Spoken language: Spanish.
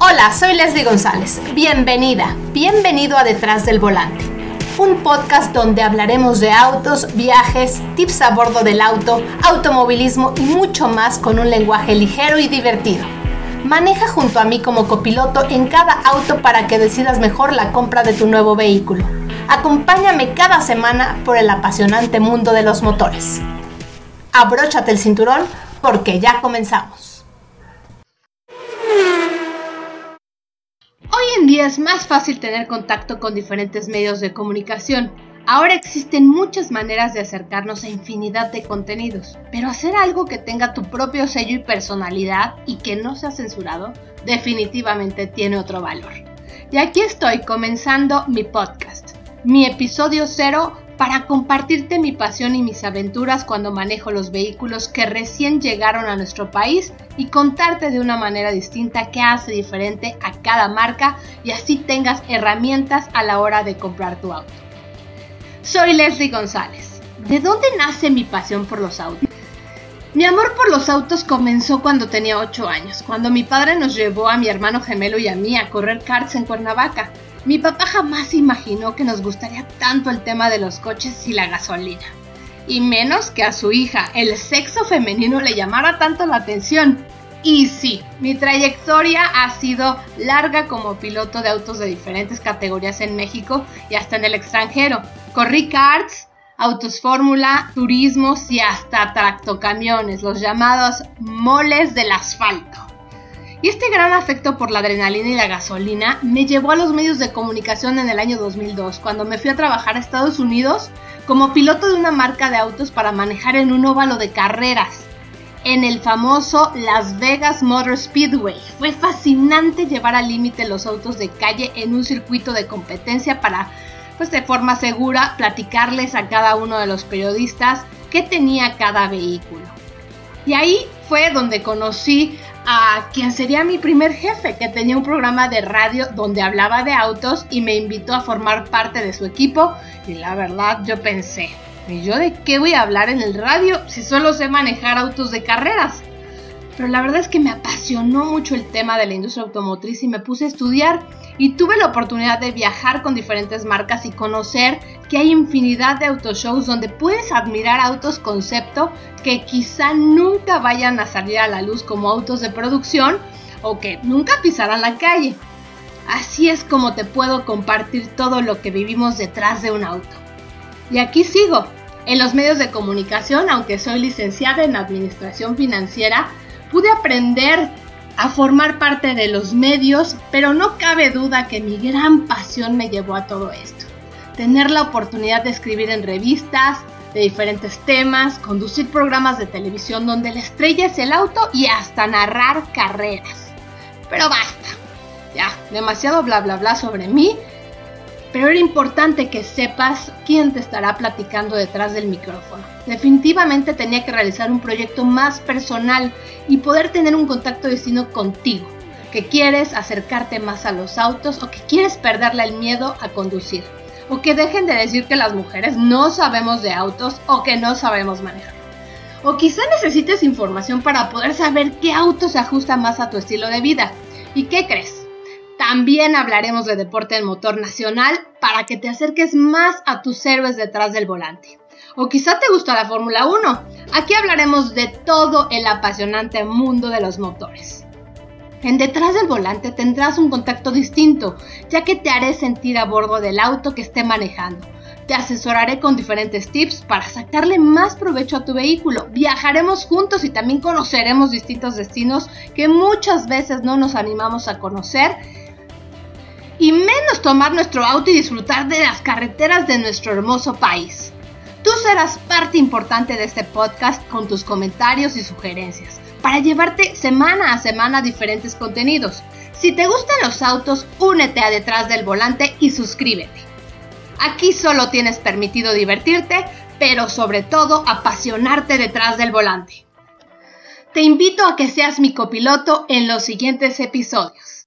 Hola, soy Leslie González. Bienvenida, bienvenido a Detrás del Volante, un podcast donde hablaremos de autos, viajes, tips a bordo del auto, automovilismo y mucho más con un lenguaje ligero y divertido. Maneja junto a mí como copiloto en cada auto para que decidas mejor la compra de tu nuevo vehículo. Acompáñame cada semana por el apasionante mundo de los motores. Abróchate el cinturón porque ya comenzamos. Es más fácil tener contacto con diferentes medios de comunicación. Ahora existen muchas maneras de acercarnos a infinidad de contenidos, pero hacer algo que tenga tu propio sello y personalidad y que no sea censurado definitivamente tiene otro valor. Y aquí estoy comenzando mi podcast, mi episodio cero para compartirte mi pasión y mis aventuras cuando manejo los vehículos que recién llegaron a nuestro país y contarte de una manera distinta qué hace diferente a cada marca y así tengas herramientas a la hora de comprar tu auto. Soy Leslie González. ¿De dónde nace mi pasión por los autos? Mi amor por los autos comenzó cuando tenía 8 años, cuando mi padre nos llevó a mi hermano gemelo y a mí a correr karts en Cuernavaca. Mi papá jamás imaginó que nos gustaría tanto el tema de los coches y la gasolina. Y menos que a su hija el sexo femenino le llamara tanto la atención. Y sí, mi trayectoria ha sido larga como piloto de autos de diferentes categorías en México y hasta en el extranjero. Corrí karts, autos fórmula, turismos y hasta tractocamiones, los llamados moles del asfalto. Y este gran afecto por la adrenalina y la gasolina me llevó a los medios de comunicación en el año 2002, cuando me fui a trabajar a Estados Unidos como piloto de una marca de autos para manejar en un óvalo de carreras, en el famoso Las Vegas Motor Speedway. Fue fascinante llevar al límite los autos de calle en un circuito de competencia para, pues de forma segura, platicarles a cada uno de los periodistas qué tenía cada vehículo. Y ahí fue donde conocí a quien sería mi primer jefe, que tenía un programa de radio donde hablaba de autos y me invitó a formar parte de su equipo. Y la verdad yo pensé, ¿y yo de qué voy a hablar en el radio si solo sé manejar autos de carreras? Pero la verdad es que me apasionó mucho el tema de la industria automotriz y me puse a estudiar y tuve la oportunidad de viajar con diferentes marcas y conocer que hay infinidad de autoshows donde puedes admirar autos concepto que quizá nunca vayan a salir a la luz como autos de producción o que nunca pisarán la calle. Así es como te puedo compartir todo lo que vivimos detrás de un auto. Y aquí sigo. En los medios de comunicación, aunque soy licenciada en Administración Financiera, pude aprender a formar parte de los medios, pero no cabe duda que mi gran pasión me llevó a todo esto. Tener la oportunidad de escribir en revistas de diferentes temas, conducir programas de televisión donde la estrella es el auto y hasta narrar carreras. Pero basta, ya, demasiado bla bla bla sobre mí pero era importante que sepas quién te estará platicando detrás del micrófono. Definitivamente tenía que realizar un proyecto más personal y poder tener un contacto destino contigo, que quieres acercarte más a los autos o que quieres perderle el miedo a conducir, o que dejen de decir que las mujeres no sabemos de autos o que no sabemos manejar. O quizá necesites información para poder saber qué auto se ajusta más a tu estilo de vida. ¿Y qué crees? También hablaremos de deporte en motor nacional para que te acerques más a tus héroes detrás del volante. O quizá te gusta la Fórmula 1. Aquí hablaremos de todo el apasionante mundo de los motores. En detrás del volante tendrás un contacto distinto, ya que te haré sentir a bordo del auto que esté manejando. Te asesoraré con diferentes tips para sacarle más provecho a tu vehículo. Viajaremos juntos y también conoceremos distintos destinos que muchas veces no nos animamos a conocer y menos tomar nuestro auto y disfrutar de las carreteras de nuestro hermoso país. Tú serás parte importante de este podcast con tus comentarios y sugerencias para llevarte semana a semana diferentes contenidos. Si te gustan los autos, únete a detrás del volante y suscríbete. Aquí solo tienes permitido divertirte, pero sobre todo apasionarte detrás del volante. Te invito a que seas mi copiloto en los siguientes episodios.